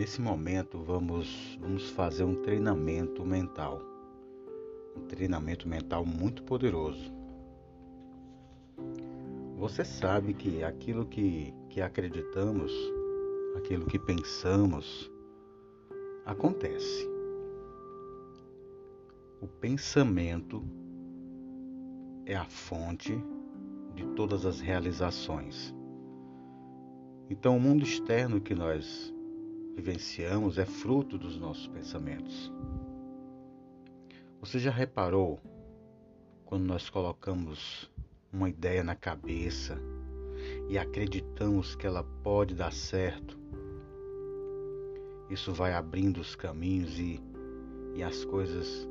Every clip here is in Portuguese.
Nesse momento vamos, vamos fazer um treinamento mental. Um treinamento mental muito poderoso. Você sabe que aquilo que, que acreditamos, aquilo que pensamos, acontece. O pensamento é a fonte de todas as realizações. Então, o mundo externo que nós vivenciamos é fruto dos nossos pensamentos. Você já reparou quando nós colocamos uma ideia na cabeça e acreditamos que ela pode dar certo? Isso vai abrindo os caminhos e, e as coisas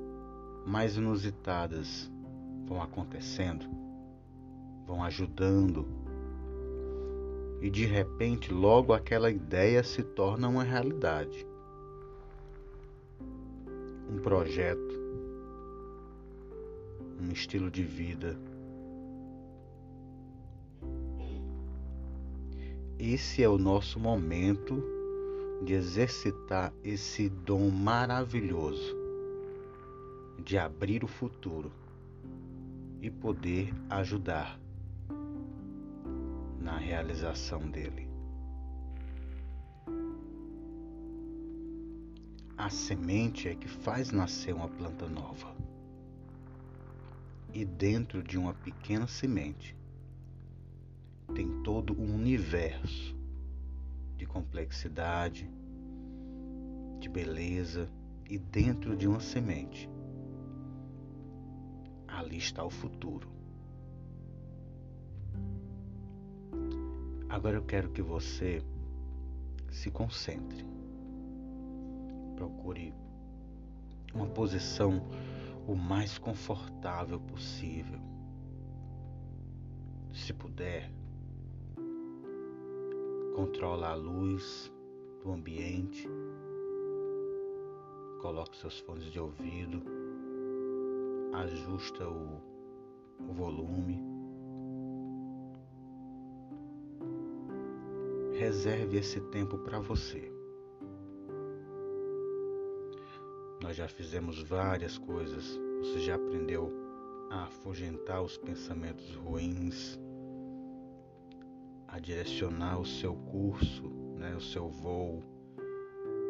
mais inusitadas vão acontecendo, vão ajudando e de repente logo aquela ideia se torna uma realidade. Um projeto, um estilo de vida. Esse é o nosso momento de exercitar esse dom maravilhoso de abrir o futuro e poder ajudar realização dele. A semente é que faz nascer uma planta nova. E dentro de uma pequena semente tem todo um universo de complexidade, de beleza, e dentro de uma semente ali está o futuro. Agora eu quero que você se concentre. Procure uma posição o mais confortável possível. Se puder, controla a luz do ambiente, coloque seus fones de ouvido, ajusta o, o volume reserve esse tempo para você. Nós já fizemos várias coisas, você já aprendeu a afugentar os pensamentos ruins, a direcionar o seu curso, né, o seu voo,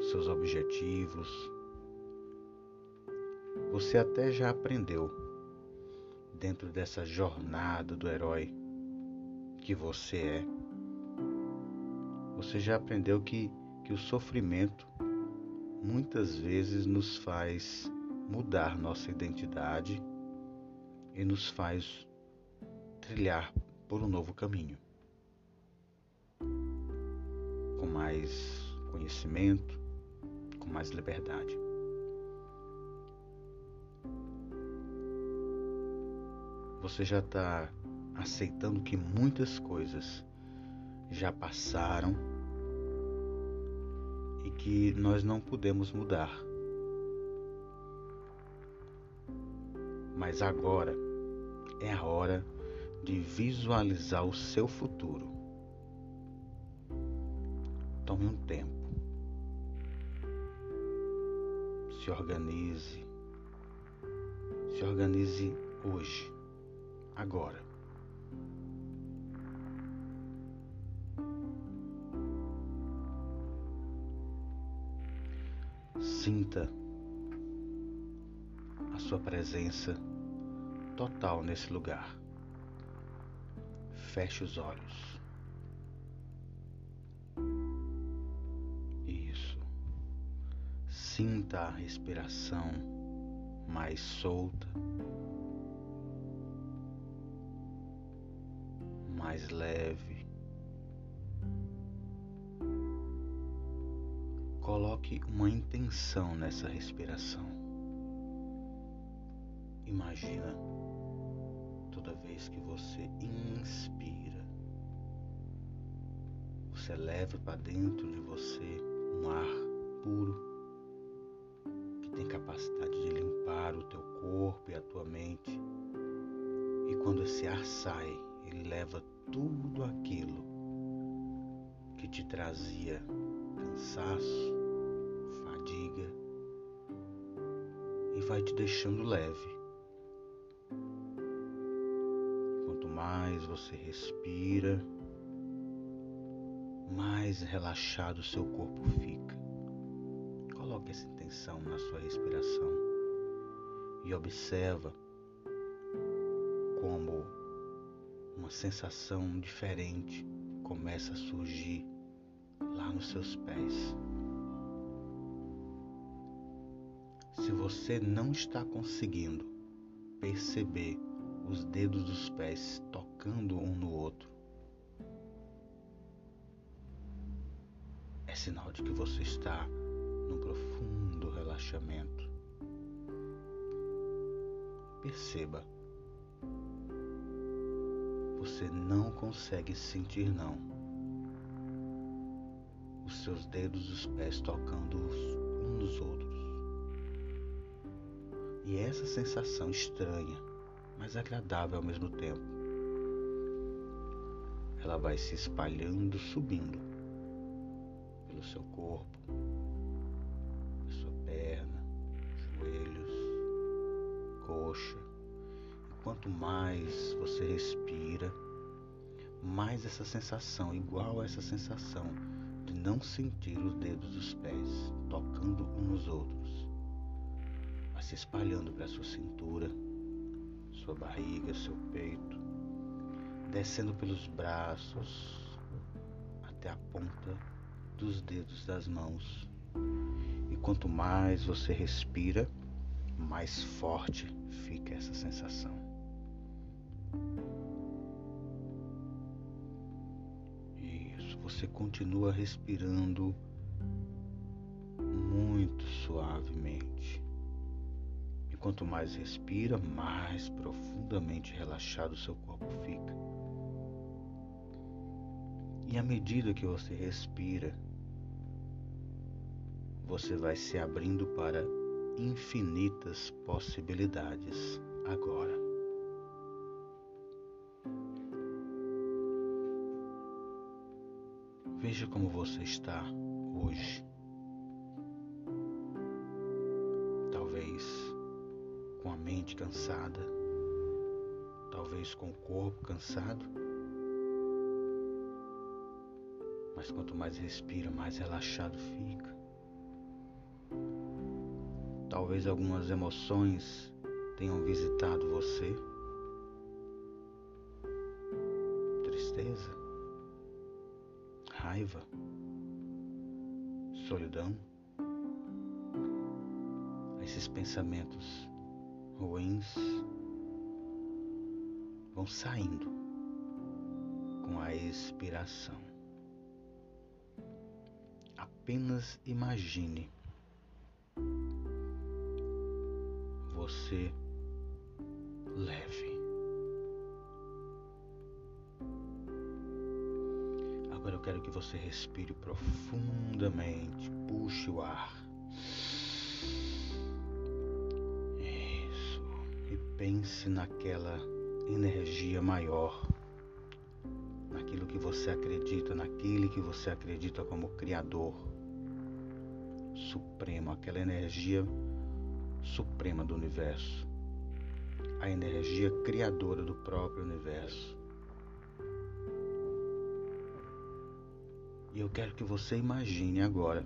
seus objetivos. Você até já aprendeu dentro dessa jornada do herói que você é você já aprendeu que, que o sofrimento muitas vezes nos faz mudar nossa identidade e nos faz trilhar por um novo caminho. Com mais conhecimento, com mais liberdade. Você já está aceitando que muitas coisas já passaram que nós não podemos mudar. Mas agora é a hora de visualizar o seu futuro. Tome um tempo. Se organize. Se organize hoje, agora. Sinta a sua presença total nesse lugar. Feche os olhos. Isso. Sinta a respiração mais solta, mais leve. Coloque uma intenção nessa respiração. Imagina toda vez que você inspira, você leva para dentro de você um ar puro que tem capacidade de limpar o teu corpo e a tua mente. E quando esse ar sai, ele leva tudo aquilo que te trazia cansaço, e vai te deixando leve. Quanto mais você respira, mais relaxado seu corpo fica. Coloque essa intenção na sua respiração e observa como uma sensação diferente começa a surgir lá nos seus pés. Se você não está conseguindo perceber os dedos dos pés tocando um no outro, é sinal de que você está num profundo relaxamento. Perceba, você não consegue sentir não. Os seus dedos dos pés tocando uns nos outros. E essa sensação estranha, mas agradável ao mesmo tempo, ela vai se espalhando, subindo pelo seu corpo, pela sua perna, joelhos, coxa. E quanto mais você respira, mais essa sensação, igual a essa sensação de não sentir os dedos dos pés tocando uns nos outros, se espalhando para sua cintura, sua barriga, seu peito, descendo pelos braços até a ponta dos dedos das mãos. E quanto mais você respira, mais forte fica essa sensação. Isso, você continua respirando muito suavemente. Quanto mais respira, mais profundamente relaxado seu corpo fica. E à medida que você respira, você vai se abrindo para infinitas possibilidades agora. Veja como você está hoje. Mente cansada, talvez com o corpo cansado. Mas quanto mais respira, mais relaxado fica. Talvez algumas emoções tenham visitado você. Tristeza, raiva, solidão. Esses pensamentos ruins vão saindo com a expiração. Apenas imagine você leve. Agora eu quero que você respire profundamente, puxe o ar. Pense naquela energia maior, naquilo que você acredita, naquele que você acredita como Criador Supremo, aquela energia suprema do universo, a energia criadora do próprio universo. E eu quero que você imagine agora,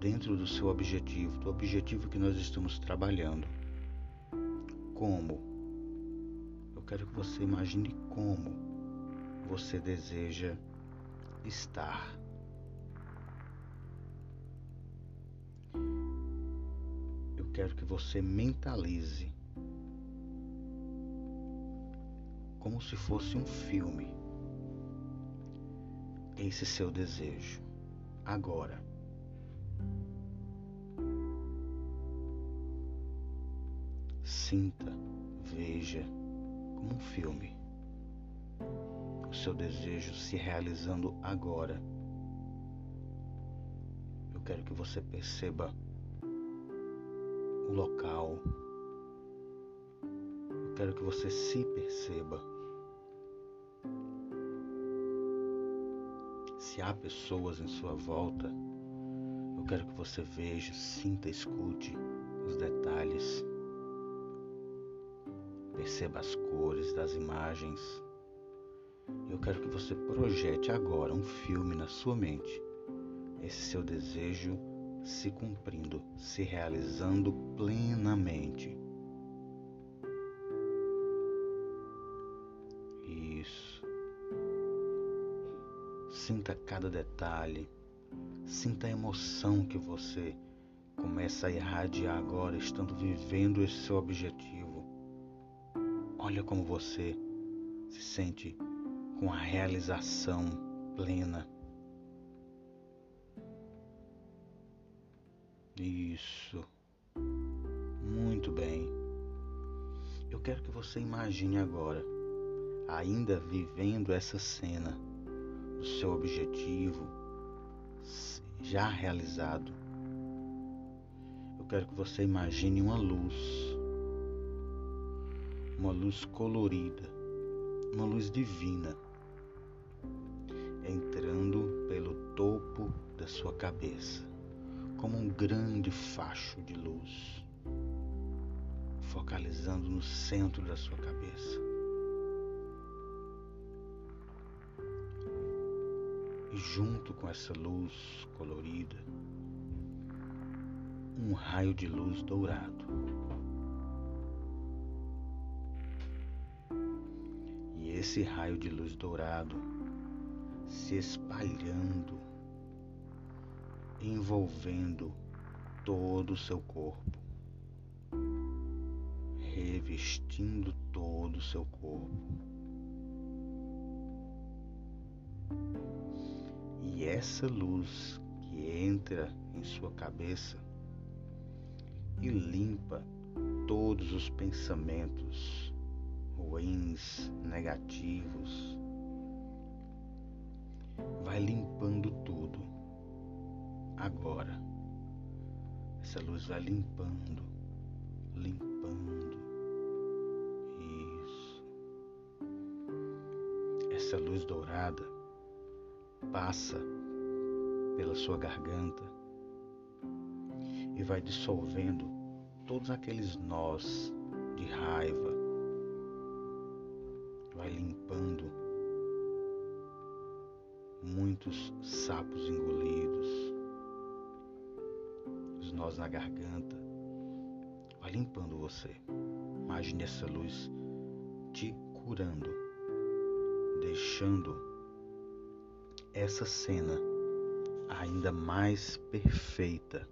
dentro do seu objetivo, do objetivo que nós estamos trabalhando, como. Eu quero que você imagine como você deseja estar quero que você mentalize como se fosse um filme esse seu desejo agora. Sinta, veja como um filme o seu desejo se realizando agora. Eu quero que você perceba o local. Eu quero que você se perceba. Se há pessoas em sua volta, Eu quero que você veja, sinta, escute os detalhes. Perceba as cores das imagens. Eu quero que você projete agora um filme na sua mente. Esse seu desejo se cumprindo, se realizando plenamente. Isso. Sinta cada detalhe. Sinta a emoção que você começa a irradiar agora, estando vivendo esse seu objetivo. Olha como você se sente com a realização plena. Isso. Muito bem. Eu quero que você imagine agora, ainda vivendo essa cena, o seu objetivo já realizado. Eu quero que você imagine uma luz, uma luz colorida, uma luz divina, entrando pelo topo da sua cabeça como um grande facho de luz, focalizando no centro da sua cabeça. E junto com essa luz colorida, um raio de luz dourado. Esse raio de luz dourado se espalhando envolvendo todo o seu corpo, revestindo todo o seu corpo. E essa luz que entra em sua cabeça e limpa todos os pensamentos ruins, negativos, vai limpando tudo agora. Essa luz vai limpando, limpando. Isso. Essa luz dourada passa pela sua garganta e vai dissolvendo todos aqueles nós de raiva, limpando muitos sapos engolidos, nós na garganta. Vai limpando você. Imagine essa luz te curando, deixando essa cena ainda mais perfeita,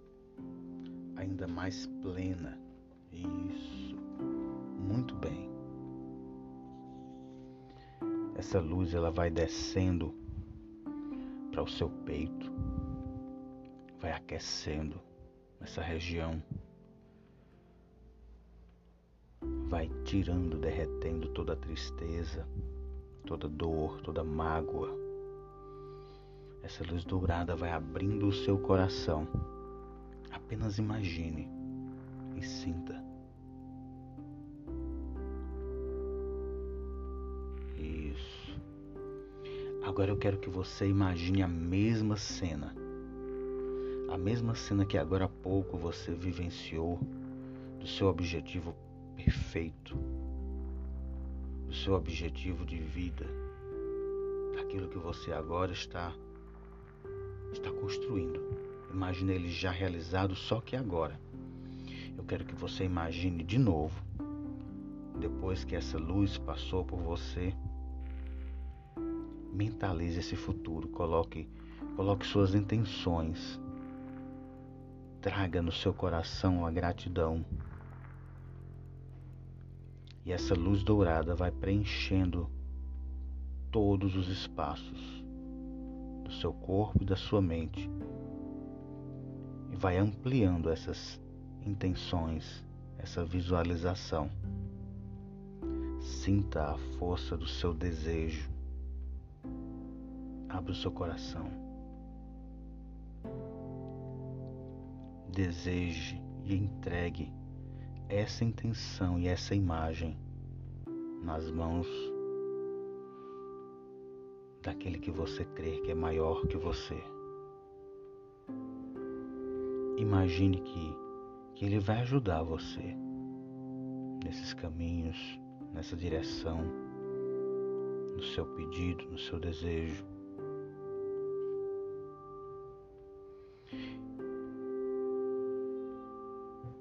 ainda mais plena. Isso. Muito bem. Essa luz ela vai descendo para o seu peito, vai aquecendo essa região. Vai tirando, derretendo toda a tristeza, toda dor, toda mágoa. Essa luz dourada vai abrindo o seu coração. Apenas imagine Agora eu quero que você imagine a mesma cena a mesma cena que agora há pouco você vivenciou do seu objetivo perfeito, do seu objetivo de vida, daquilo que você agora está está construindo. Imagine ele já realizado, só que agora. Eu quero que você imagine de novo, depois que essa luz passou por você, mentalize esse futuro, coloque coloque suas intenções traga no seu coração a gratidão. E essa luz dourada vai preenchendo todos os espaços do seu corpo e da sua mente. E vai ampliando essas intenções, essa visualização. Sinta a força do seu desejo. Abra o seu coração. deseje e entregue essa intenção e essa imagem nas mãos daquele que você crê que é maior que você. imagine que, que Ele vai ajudar você nesses caminhos, nessa direção, no seu pedido, no seu desejo.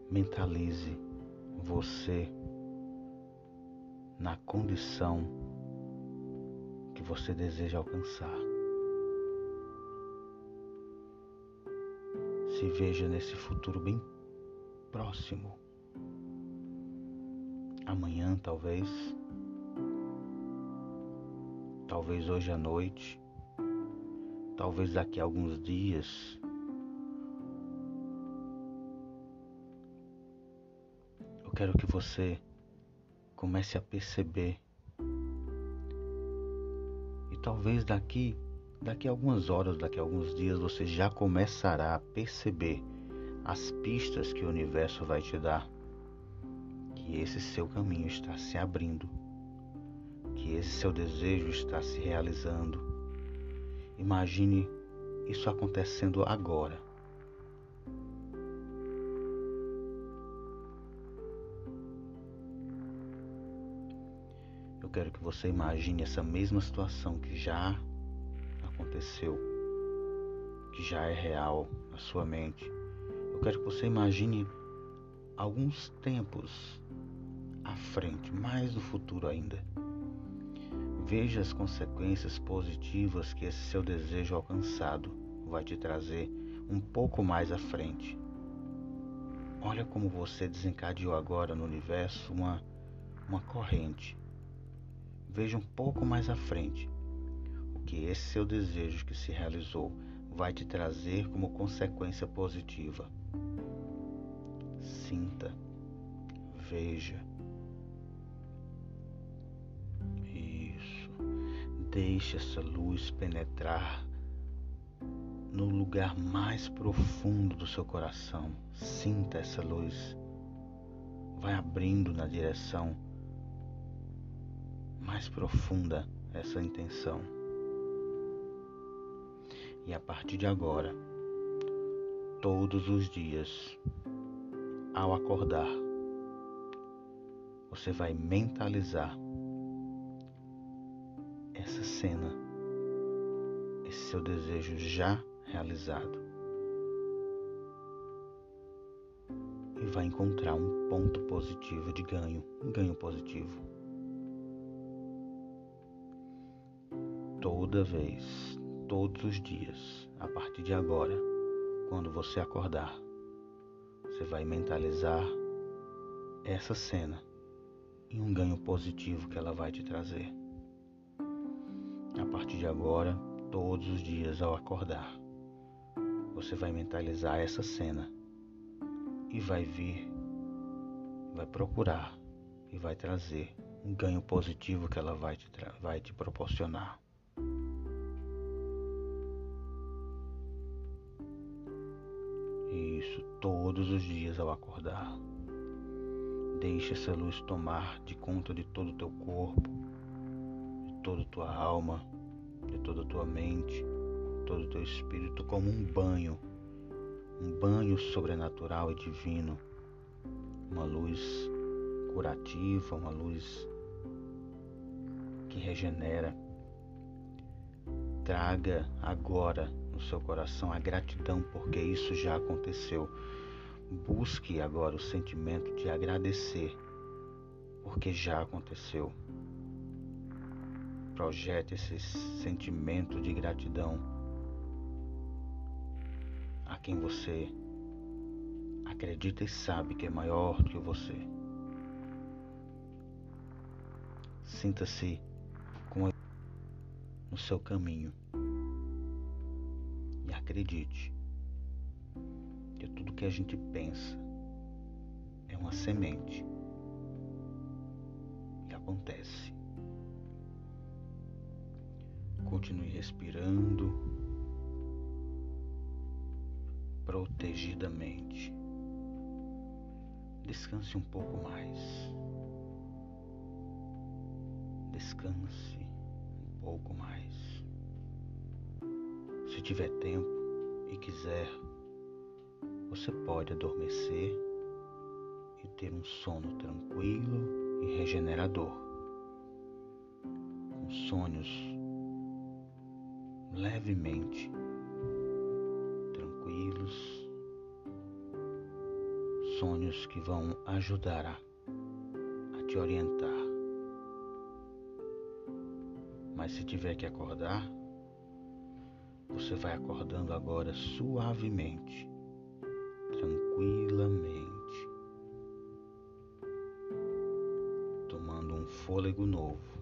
Mentalize você na condição que você deseja alcançar. Se veja nesse futuro bem próximo. Amanhã, talvez. Talvez hoje à noite. Talvez daqui a alguns dias. Quero que você comece a perceber. E talvez daqui Daqui a algumas horas, daqui a alguns dias, você já começará a perceber as pistas que o universo vai te dar. Que esse seu caminho está se abrindo, que esse seu desejo está se realizando. Imagine isso acontecendo agora. Eu quero que você imagine essa mesma situação que já aconteceu, que já é real na sua mente. Eu quero que você imagine alguns tempos à frente, mais no futuro ainda. Veja as consequências positivas que esse seu desejo alcançado vai te trazer um pouco mais à frente. Olha como você desencadeou agora no universo uma, uma corrente. Veja um pouco mais à frente que esse seu desejo que se realizou vai te trazer como consequência positiva. Sinta, veja. Isso. Deixe essa luz penetrar no lugar mais profundo do seu coração. Sinta essa luz. Vai abrindo na direção mais profunda essa intenção. E a partir de agora, todos os dias, ao acordar, você vai mentalizar essa cena, esse seu desejo já realizado. E vai encontrar um ponto positivo de ganho, um ganho positivo. Toda vez, todos os dias, a partir de agora, quando você acordar, você vai mentalizar essa cena e um ganho positivo que ela vai te trazer. A partir de agora, todos os dias ao acordar, você vai mentalizar essa cena e vai vir, vai procurar e vai trazer um ganho positivo que ela vai te, vai te proporcionar. Isso todos os dias ao acordar. Deixe essa luz tomar de conta de todo o teu corpo, de toda a tua alma, de toda a tua mente, todo o teu espírito, como um banho, um banho sobrenatural e divino, uma luz curativa, uma luz que regenera. Traga agora no seu coração a gratidão porque isso já aconteceu. Busque agora o sentimento de agradecer porque já aconteceu. Projete esse sentimento de gratidão a quem você acredita e sabe que é maior do que você. Sinta-se no seu caminho acredite que tudo que a gente pensa é uma semente e acontece. Continue respirando protegidamente. Descanse um pouco mais. Descanse um pouco mais. Se tiver tempo, e quiser, você pode adormecer e ter um sono tranquilo e regenerador, com sonhos levemente tranquilos, sonhos que vão ajudar a, a te orientar. Mas se tiver que acordar, você vai acordando agora suavemente, tranquilamente, tomando um fôlego novo.